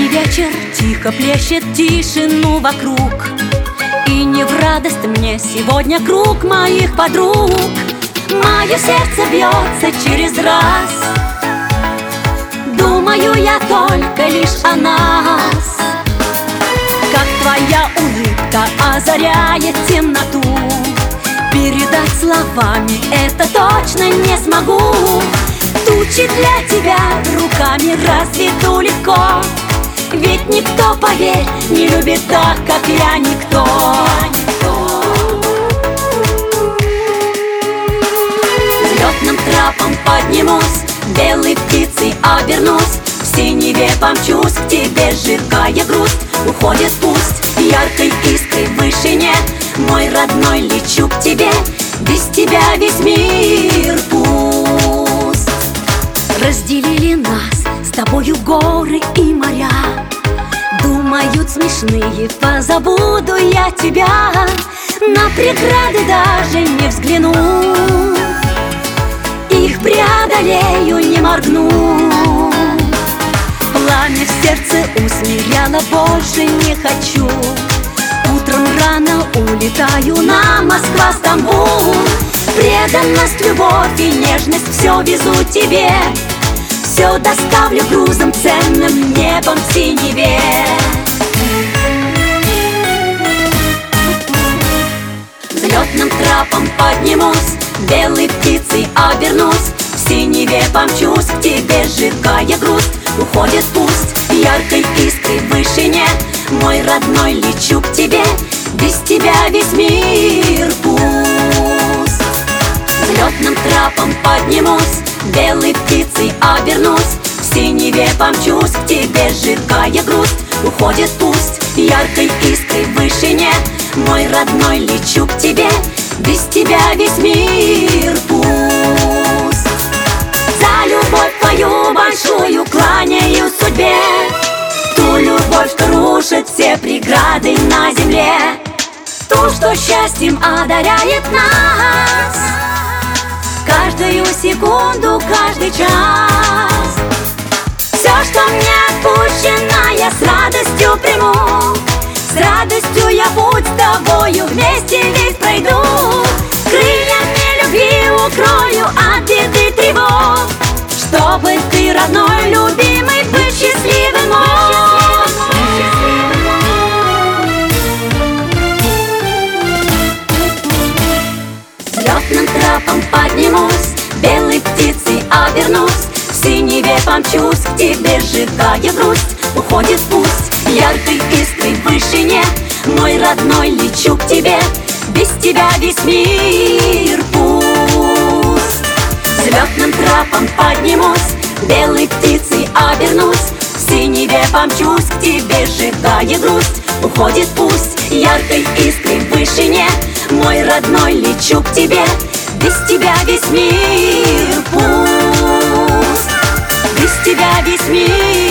Летний вечер тихо плещет тишину вокруг. И не в радость мне сегодня круг моих подруг. Мое сердце бьется через раз. Думаю я только лишь о нас. Как твоя улыбка озаряет темноту. Передать словами это точно не смогу. Тучи для тебя руками разведу легко Ведь никто, поверь, не любит так, как я никто. Взлетным трапом поднимусь, белой птицей обернусь В синеве помчусь, к тебе сжигая грусть Уходит пусть яркой искрой в вышине Мой родной, лечу к тебе, без тебя весь мир Разделили нас с тобою горы и моря. Думают смешные, позабуду я тебя. На преграды даже не взгляну. Их преодолею, не моргну. Пламя в сердце усмиряло, больше не хочу. Утром рано улетаю на Москва-Стамбул Преданность, любовь и нежность все везу тебе Все доставлю грузом ценным небом в синеве. Взлетным трапом поднимусь, белой птицей обернусь В синеве помчусь к тебе, сжигая грусть. Уходит пусть яркой искрой в вышине Мой родной, лечу к тебе, без тебя весь мир пуст. Взлетным трапом поднимусь, белой птицей помчусь к тебе, сжигая грусть. Уходит пусть яркой искрой в вышине. Мой родной, лечу к тебе, без тебя весь мир пуст. За любовь твою большую кланяю судьбе. Ту любовь, что рушит все преграды на земле. Ту, что счастьем одаряет нас. Каждую секунду, каждый час радостью я путь с тобою вместе весь пройду. Крыльями любви укрою от беды тревог. Чтобы ты, родной, любимый, быть счастливым. Мог Взлетным трапом поднимусь, помчусь, к тебе сжигая грусть. Уходит пусть яркой искрой в вышине. Мой родной, лечу к тебе, без тебя весь мир пуст. Взлетным трапом поднимусь, белой птицей обернусь. В синеве помчусь, к тебе сжигая грусть. Уходит пусть яркой искрой в вышине. Мой родной, лечу к тебе, без тебя весь мир пуст dismiss.